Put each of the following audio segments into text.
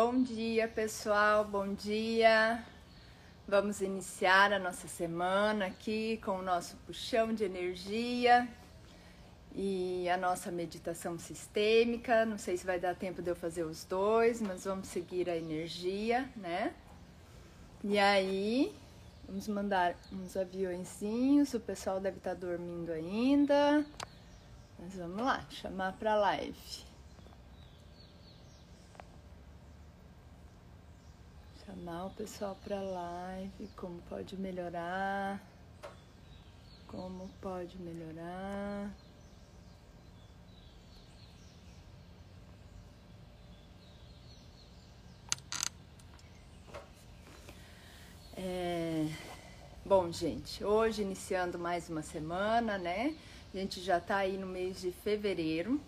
Bom dia, pessoal. Bom dia. Vamos iniciar a nossa semana aqui com o nosso puxão de energia e a nossa meditação sistêmica. Não sei se vai dar tempo de eu fazer os dois, mas vamos seguir a energia, né? E aí, vamos mandar uns aviõezinhos. O pessoal deve estar dormindo ainda. Mas vamos lá, chamar para live. O pessoal para live, como pode melhorar, como pode melhorar. É... Bom, gente, hoje iniciando mais uma semana, né? A gente já tá aí no mês de fevereiro.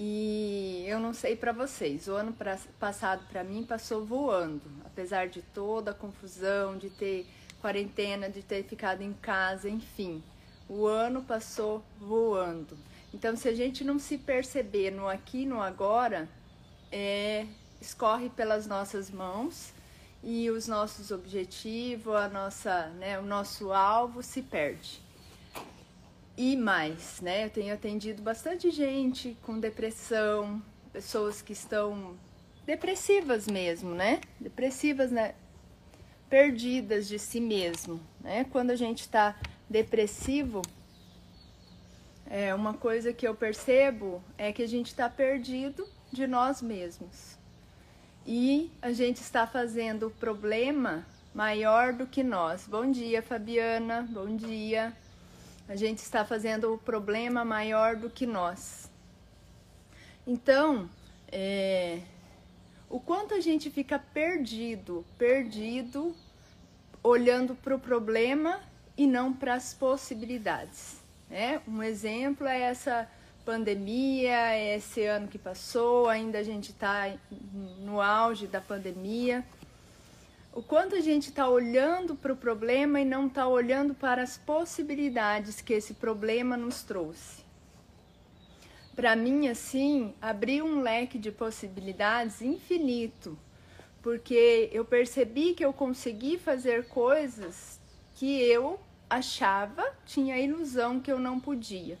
E eu não sei para vocês, o ano pra, passado para mim passou voando, apesar de toda a confusão, de ter quarentena, de ter ficado em casa, enfim. O ano passou voando. Então, se a gente não se perceber no aqui, no agora, é, escorre pelas nossas mãos e os nossos objetivos, a nossa, né, o nosso alvo se perde e mais, né? Eu tenho atendido bastante gente com depressão, pessoas que estão depressivas mesmo, né? Depressivas, né? Perdidas de si mesmo, né? Quando a gente está depressivo, é uma coisa que eu percebo é que a gente está perdido de nós mesmos e a gente está fazendo o problema maior do que nós. Bom dia, Fabiana. Bom dia. A gente está fazendo o problema maior do que nós. Então, é, o quanto a gente fica perdido, perdido, olhando para o problema e não para as possibilidades. Né? Um exemplo é essa pandemia, é esse ano que passou, ainda a gente está no auge da pandemia o quanto a gente está olhando para o problema e não está olhando para as possibilidades que esse problema nos trouxe. Para mim, assim, abriu um leque de possibilidades infinito, porque eu percebi que eu consegui fazer coisas que eu achava, tinha a ilusão que eu não podia.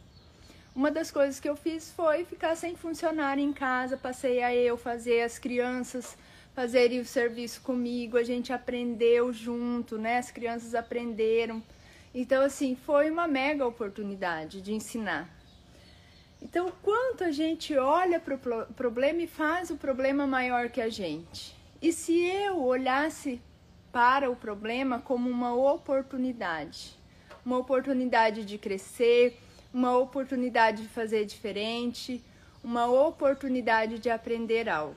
Uma das coisas que eu fiz foi ficar sem funcionário em casa, passei a eu fazer as crianças fazerem o serviço comigo, a gente aprendeu junto, né? As crianças aprenderam. Então, assim, foi uma mega oportunidade de ensinar. Então, quanto a gente olha para o problema e faz o problema maior que a gente. E se eu olhasse para o problema como uma oportunidade, uma oportunidade de crescer, uma oportunidade de fazer diferente, uma oportunidade de aprender algo.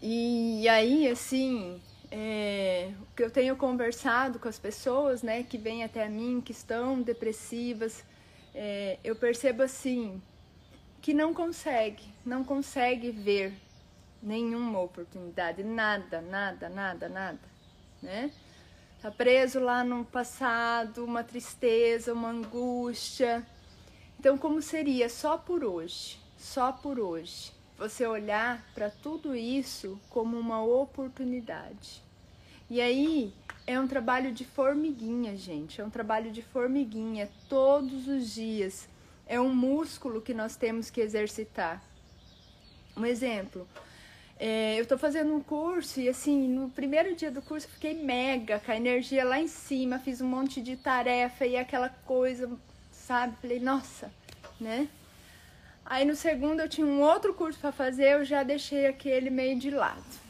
E aí, assim, é, o que eu tenho conversado com as pessoas, né, que vêm até mim, que estão depressivas, é, eu percebo assim que não consegue, não consegue ver nenhuma oportunidade, nada, nada, nada, nada, né? Tá preso lá no passado, uma tristeza, uma angústia. Então, como seria só por hoje, só por hoje? você olhar para tudo isso como uma oportunidade. E aí é um trabalho de formiguinha, gente. É um trabalho de formiguinha todos os dias. É um músculo que nós temos que exercitar. Um exemplo. É, eu estou fazendo um curso e assim, no primeiro dia do curso eu fiquei mega, com a energia lá em cima, fiz um monte de tarefa e aquela coisa, sabe? Falei, nossa, né? Aí no segundo eu tinha um outro curso para fazer, eu já deixei aquele meio de lado.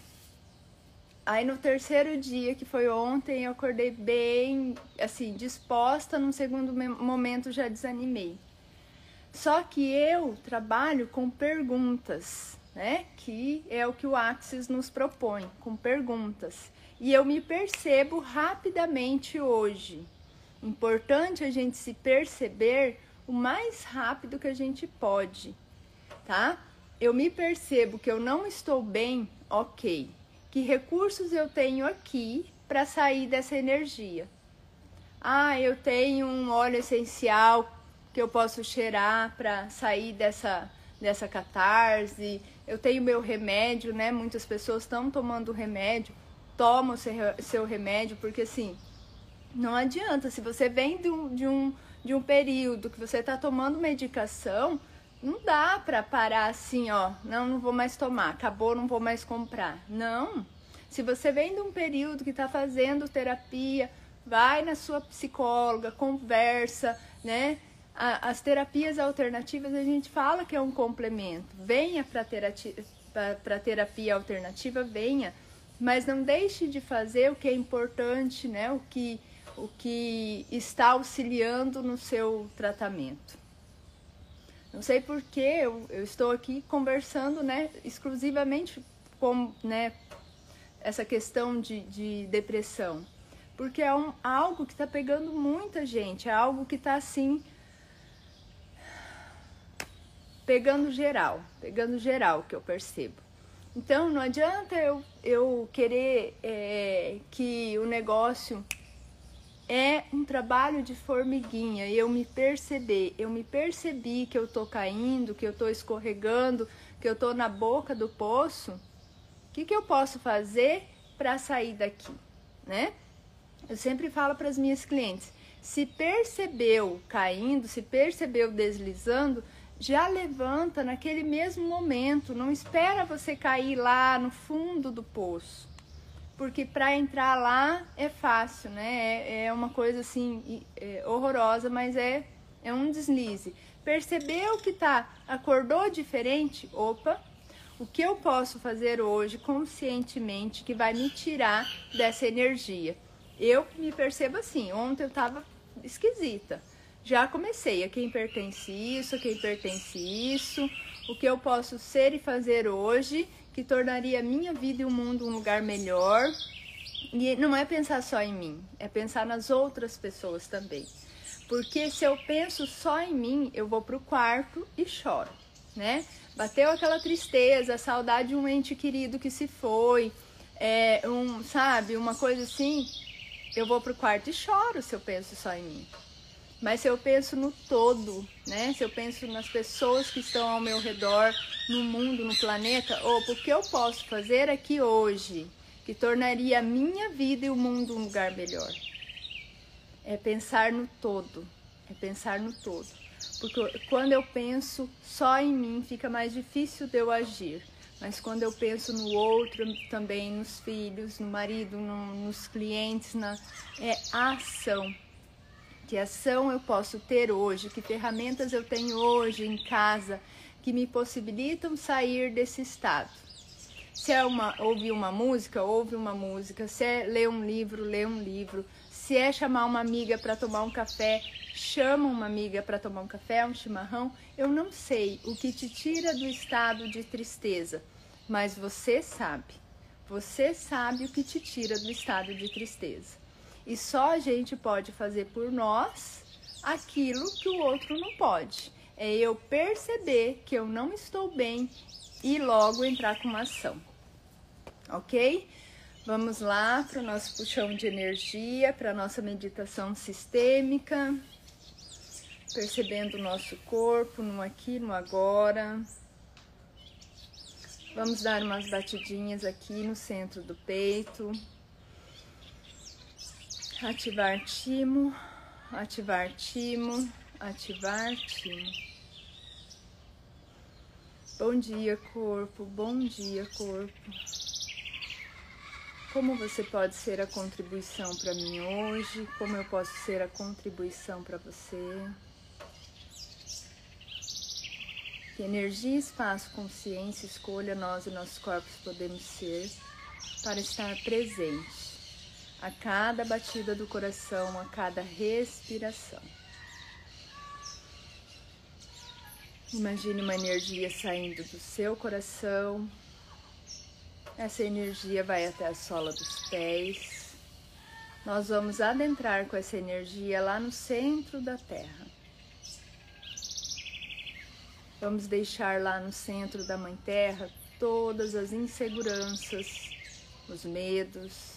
Aí no terceiro dia, que foi ontem, eu acordei bem, assim, disposta, no segundo momento já desanimei. Só que eu trabalho com perguntas, né? Que é o que o Axis nos propõe, com perguntas. E eu me percebo rapidamente hoje. Importante a gente se perceber o mais rápido que a gente pode, tá? Eu me percebo que eu não estou bem, ok. Que recursos eu tenho aqui para sair dessa energia? Ah, eu tenho um óleo essencial que eu posso cheirar para sair dessa, dessa catarse, eu tenho meu remédio, né? Muitas pessoas estão tomando remédio, tomam o seu, seu remédio, porque assim, não adianta. Se você vem de um, de um, de um período que você está tomando medicação, não dá para parar assim, ó. Não, não vou mais tomar, acabou, não vou mais comprar. Não. Se você vem de um período que está fazendo terapia, vai na sua psicóloga, conversa, né? as terapias alternativas a gente fala que é um complemento. Venha para terapia, terapia alternativa, venha, mas não deixe de fazer o que é importante, né? O que, o que está auxiliando no seu tratamento. Não sei porque eu, eu estou aqui conversando, né? Exclusivamente com, né? Essa questão de, de depressão, porque é um, algo que está pegando muita gente, é algo que está assim pegando geral, pegando geral que eu percebo. Então não adianta eu, eu querer é, que o negócio é um trabalho de formiguinha eu me perceber, eu me percebi que eu tô caindo, que eu tô escorregando, que eu tô na boca do poço. O que, que eu posso fazer para sair daqui, né? Eu sempre falo para as minhas clientes: se percebeu caindo, se percebeu deslizando, já levanta naquele mesmo momento, não espera você cair lá no fundo do poço. Porque para entrar lá é fácil, né? É, é uma coisa assim é, horrorosa, mas é, é um deslize. Percebeu que tá, acordou diferente? Opa, o que eu posso fazer hoje conscientemente que vai me tirar dessa energia? Eu me percebo assim, ontem eu tava esquisita já comecei a quem pertence isso, a quem pertence isso, o que eu posso ser e fazer hoje que tornaria a minha vida e o mundo um lugar melhor. E não é pensar só em mim, é pensar nas outras pessoas também. Porque se eu penso só em mim, eu vou pro quarto e choro, né? Bateu aquela tristeza, saudade de um ente querido que se foi, é, um, sabe, uma coisa assim, eu vou pro quarto e choro se eu penso só em mim. Mas se eu penso no todo, né? Se eu penso nas pessoas que estão ao meu redor, no mundo, no planeta, ou o que eu posso fazer aqui hoje que tornaria a minha vida e o mundo um lugar melhor? É pensar no todo, é pensar no todo. Porque quando eu penso só em mim, fica mais difícil de eu agir. Mas quando eu penso no outro, também nos filhos, no marido, no, nos clientes, na, é ação que ação eu posso ter hoje, que ferramentas eu tenho hoje em casa que me possibilitam sair desse estado. Se é uma, ouvir uma música, ouve uma música. Se é ler um livro, lê um livro. Se é chamar uma amiga para tomar um café, chama uma amiga para tomar um café, um chimarrão. Eu não sei o que te tira do estado de tristeza, mas você sabe. Você sabe o que te tira do estado de tristeza. E só a gente pode fazer por nós aquilo que o outro não pode. É eu perceber que eu não estou bem e logo entrar com uma ação. Ok? Vamos lá para o nosso puxão de energia, para a nossa meditação sistêmica, percebendo o nosso corpo no aqui, no agora. Vamos dar umas batidinhas aqui no centro do peito. Ativar timo, ativar timo, ativar timo. Bom dia, corpo, bom dia, corpo. Como você pode ser a contribuição para mim hoje? Como eu posso ser a contribuição para você? Que energia, espaço, consciência, escolha nós e nossos corpos podemos ser para estar presente a cada batida do coração, a cada respiração. Imagine uma energia saindo do seu coração. Essa energia vai até a sola dos pés. Nós vamos adentrar com essa energia lá no centro da Terra. Vamos deixar lá no centro da Mãe Terra todas as inseguranças, os medos,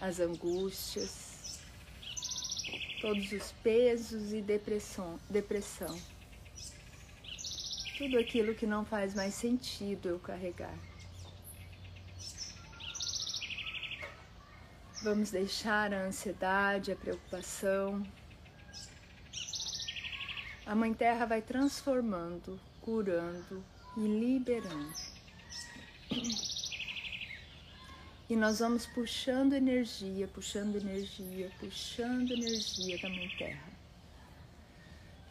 as angústias, todos os pesos e depressão. depressão. tudo aquilo que não faz mais sentido eu carregar. Vamos deixar a ansiedade, a preocupação. A Mãe Terra vai transformando, curando e liberando. E nós vamos puxando energia, puxando energia, puxando energia da Mãe Terra.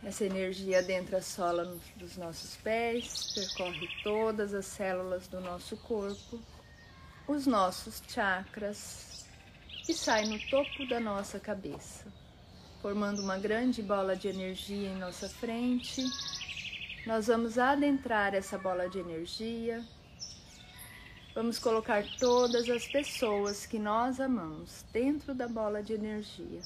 Essa energia adentra a sola dos nossos pés, percorre todas as células do nosso corpo, os nossos chakras e sai no topo da nossa cabeça, formando uma grande bola de energia em nossa frente. Nós vamos adentrar essa bola de energia. Vamos colocar todas as pessoas que nós amamos dentro da bola de energia.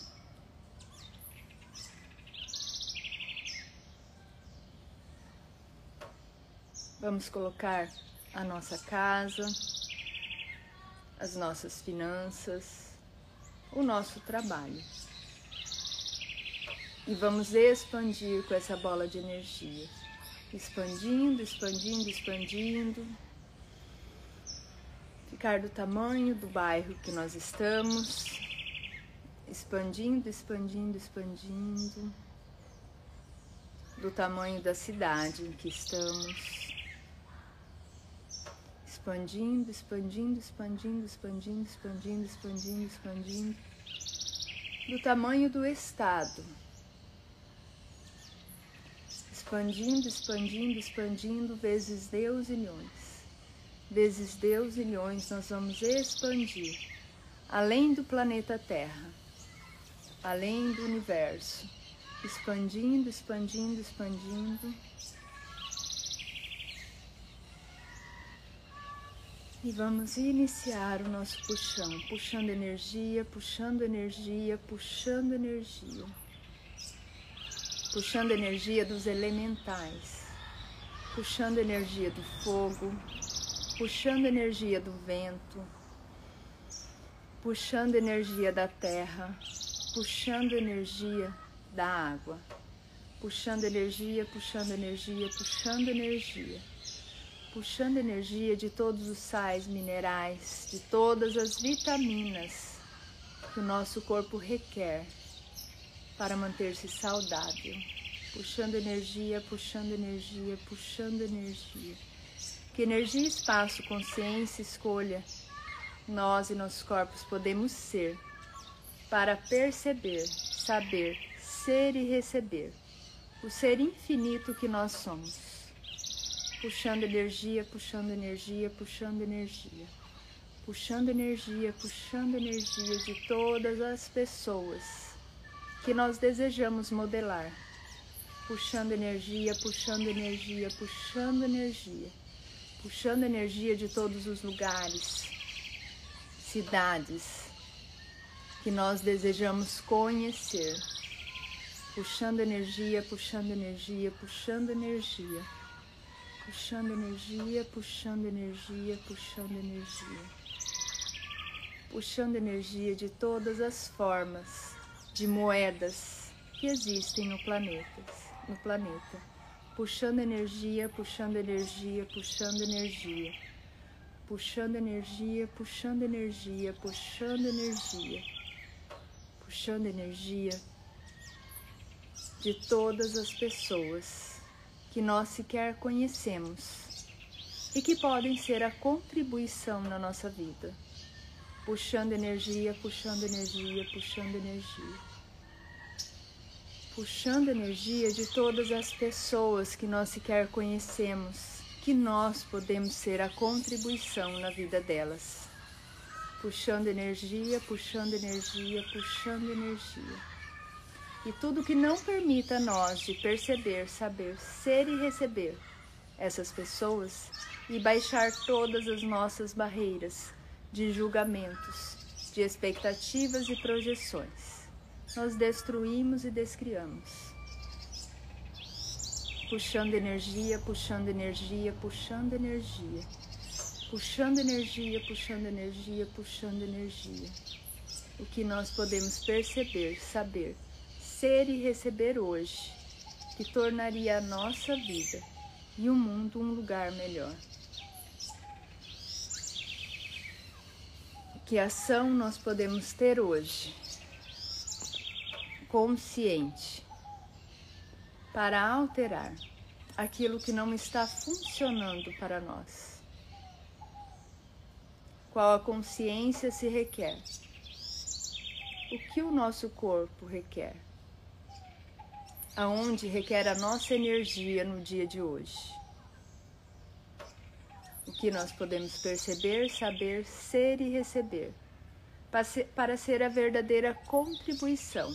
Vamos colocar a nossa casa, as nossas finanças, o nosso trabalho. E vamos expandir com essa bola de energia. Expandindo, expandindo, expandindo. Ficar do tamanho do bairro que nós estamos. Expandindo, expandindo, expandindo. Do tamanho da cidade em que estamos expandindo, expandindo, expandindo, expandindo, expandindo, expandindo, expandindo, do tamanho do estado. Expandindo, expandindo, expandindo, vezes Deus milhões. Vezes Deus milhões, nós vamos expandir além do planeta Terra, além do universo. Expandindo, expandindo, expandindo E vamos iniciar o nosso puxão, puxando energia, puxando energia, puxando energia. Puxando energia dos elementais, puxando energia do fogo, puxando energia do vento, puxando energia da terra, puxando energia da água, puxando energia, puxando energia, puxando energia puxando energia de todos os sais minerais, de todas as vitaminas que o nosso corpo requer para manter-se saudável. Puxando energia, puxando energia, puxando energia. Que energia, espaço, consciência, escolha nós e nossos corpos podemos ser para perceber, saber, ser e receber o ser infinito que nós somos. Puxando energia, puxando energia, puxando energia, puxando energia, puxando energia de todas as pessoas que nós desejamos modelar, puxando energia, puxando energia, puxando energia, puxando energia de todos os lugares, cidades que nós desejamos conhecer, puxando energia, puxando energia, puxando energia puxando energia, puxando energia, puxando energia. Puxando energia de todas as formas de moedas que existem no planeta, no planeta. Puxando energia, puxando energia, puxando energia. Puxando energia, puxando energia, puxando energia. Puxando energia de todas as pessoas que nós sequer conhecemos e que podem ser a contribuição na nossa vida, puxando energia, puxando energia, puxando energia. Puxando energia de todas as pessoas que nós sequer conhecemos, que nós podemos ser a contribuição na vida delas. Puxando energia, puxando energia, puxando energia e tudo que não permita a nós de perceber, saber, ser e receber essas pessoas e baixar todas as nossas barreiras de julgamentos, de expectativas e projeções. Nós destruímos e descriamos. Puxando energia, puxando energia, puxando energia. Puxando energia, puxando energia, puxando energia. O que nós podemos perceber, saber ser e receber hoje, que tornaria a nossa vida e o mundo um lugar melhor. Que ação nós podemos ter hoje, consciente, para alterar aquilo que não está funcionando para nós? Qual a consciência se requer? O que o nosso corpo requer? Aonde requer a nossa energia no dia de hoje? o que nós podemos perceber, saber, ser e receber, para ser a verdadeira contribuição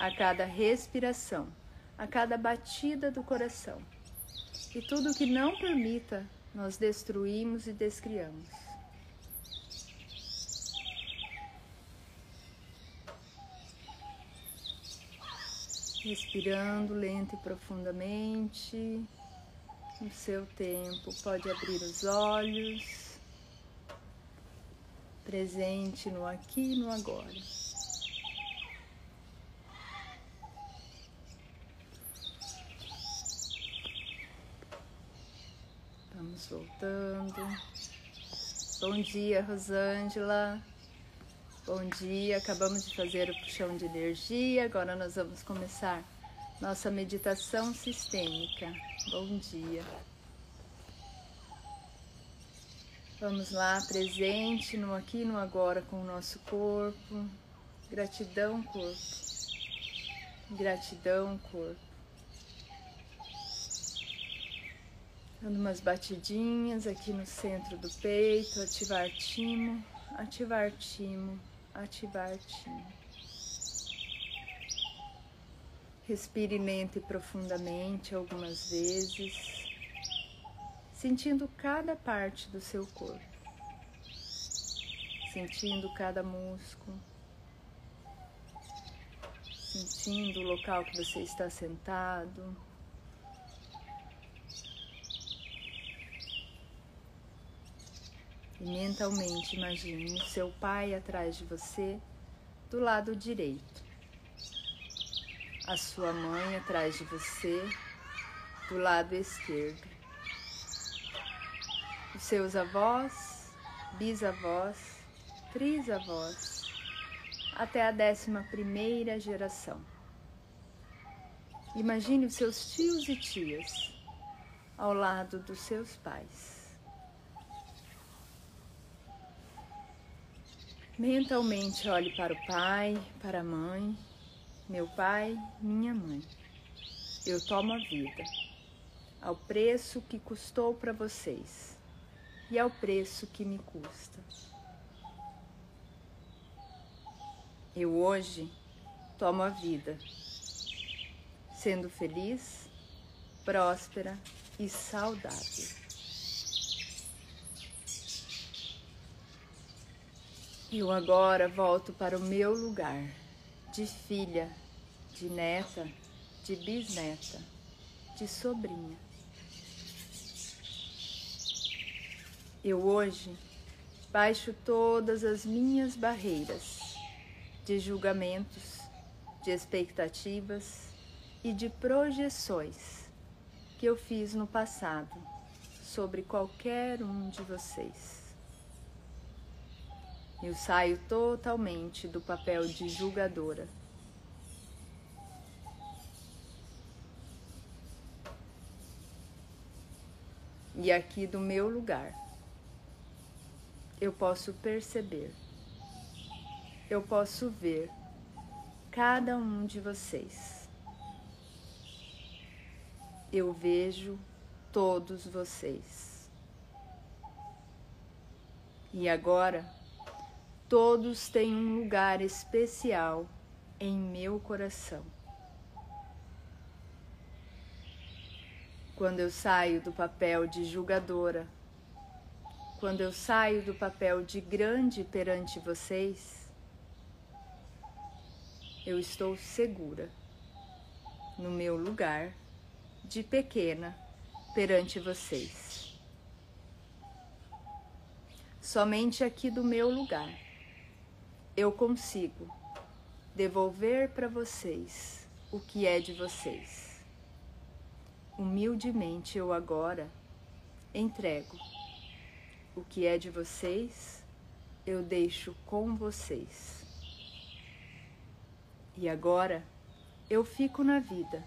a cada respiração, a cada batida do coração. E tudo que não permita, nós destruímos e descriamos. Respirando lento e profundamente no seu tempo. Pode abrir os olhos, presente no aqui e no agora. Vamos voltando. Bom dia, Rosângela. Bom dia, acabamos de fazer o puxão de energia, agora nós vamos começar nossa meditação sistêmica. Bom dia. Vamos lá, presente no aqui no agora com o nosso corpo. Gratidão, corpo. Gratidão, corpo. Dando umas batidinhas aqui no centro do peito, ativar timo, ativar timo, ativar timo. Respire lento e profundamente algumas vezes, sentindo cada parte do seu corpo, sentindo cada músculo, sentindo o local que você está sentado. E mentalmente imagine seu pai atrás de você, do lado direito a sua mãe atrás de você, do lado esquerdo. Os seus avós, bisavós, trisavós, até a décima primeira geração. Imagine os seus tios e tias ao lado dos seus pais. Mentalmente olhe para o pai, para a mãe meu pai, minha mãe. Eu tomo a vida, ao preço que custou para vocês e ao preço que me custa. Eu hoje tomo a vida, sendo feliz, próspera e saudável. Eu agora volto para o meu lugar de filha, de neta, de bisneta, de sobrinha. Eu hoje baixo todas as minhas barreiras de julgamentos, de expectativas e de projeções que eu fiz no passado sobre qualquer um de vocês. Eu saio totalmente do papel de julgadora. E aqui do meu lugar, eu posso perceber, eu posso ver cada um de vocês. Eu vejo todos vocês. E agora, Todos têm um lugar especial em meu coração. Quando eu saio do papel de julgadora, quando eu saio do papel de grande perante vocês, eu estou segura no meu lugar de pequena perante vocês. Somente aqui do meu lugar eu consigo devolver para vocês o que é de vocês. Humildemente eu agora entrego. O que é de vocês, eu deixo com vocês. E agora eu fico na vida,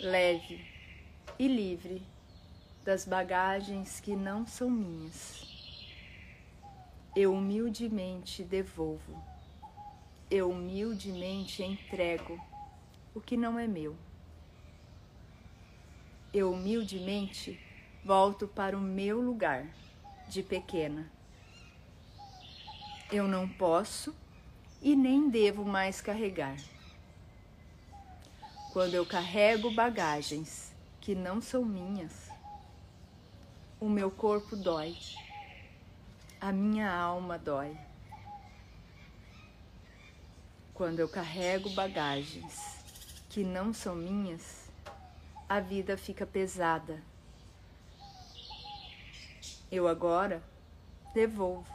leve e livre das bagagens que não são minhas. Eu humildemente devolvo, eu humildemente entrego o que não é meu. Eu humildemente volto para o meu lugar de pequena. Eu não posso e nem devo mais carregar. Quando eu carrego bagagens que não são minhas, o meu corpo dói, a minha alma dói. Quando eu carrego bagagens que não são minhas, a vida fica pesada eu agora devolvo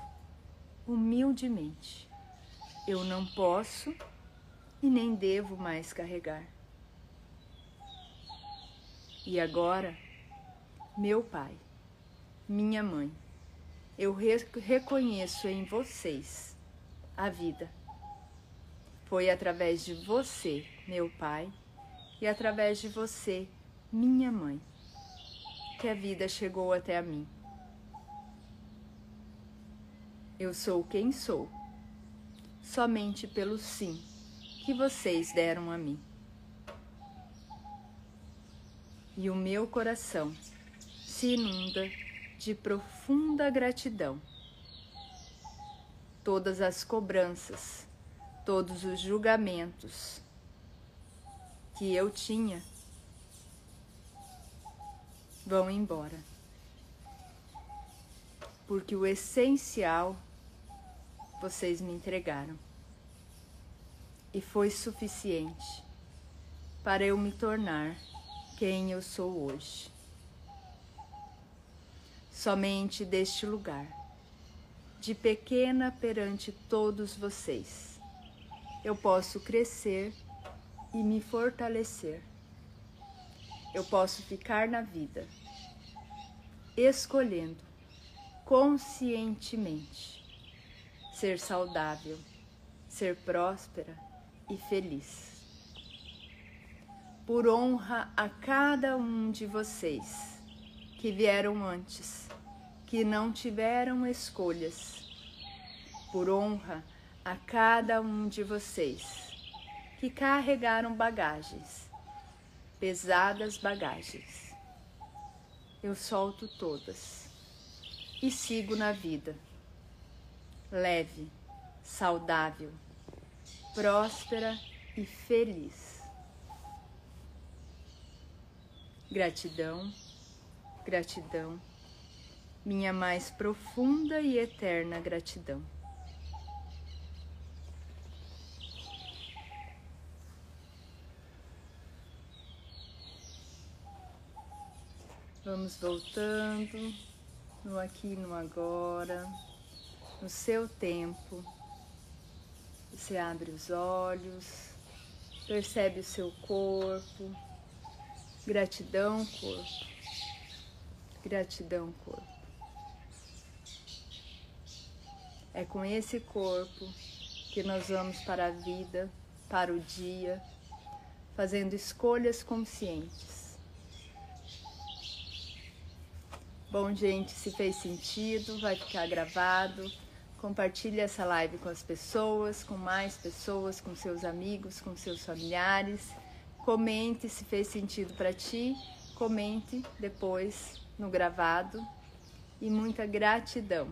humildemente. Eu não posso e nem devo mais carregar. E agora, meu pai, minha mãe, eu reconheço em vocês a vida. Foi através de você, meu pai, e através de você, minha mãe, que a vida chegou até a mim. Eu sou quem sou, somente pelo sim que vocês deram a mim. E o meu coração se inunda de profunda gratidão. Todas as cobranças, todos os julgamentos que eu tinha vão embora. Porque o essencial vocês me entregaram. E foi suficiente para eu me tornar quem eu sou hoje. Somente deste lugar, de pequena perante todos vocês, eu posso crescer e me fortalecer. Eu posso ficar na vida, escolhendo conscientemente ser saudável, ser próspera e feliz. Por honra a cada um de vocês que vieram antes, que não tiveram escolhas. Por honra a cada um de vocês que carregaram bagagens, pesadas bagagens. Eu solto todas e sigo na vida leve, saudável, próspera e feliz. Gratidão, gratidão, minha mais profunda e eterna gratidão. Vamos voltando no aqui no agora no seu tempo. Você abre os olhos, percebe o seu corpo. Gratidão, corpo. Gratidão, corpo. É com esse corpo que nós vamos para a vida, para o dia, fazendo escolhas conscientes. Bom, gente, se fez sentido, vai ficar gravado. Compartilhe essa live com as pessoas, com mais pessoas, com seus amigos, com seus familiares. Comente se fez sentido para ti. Comente depois no gravado. E muita gratidão.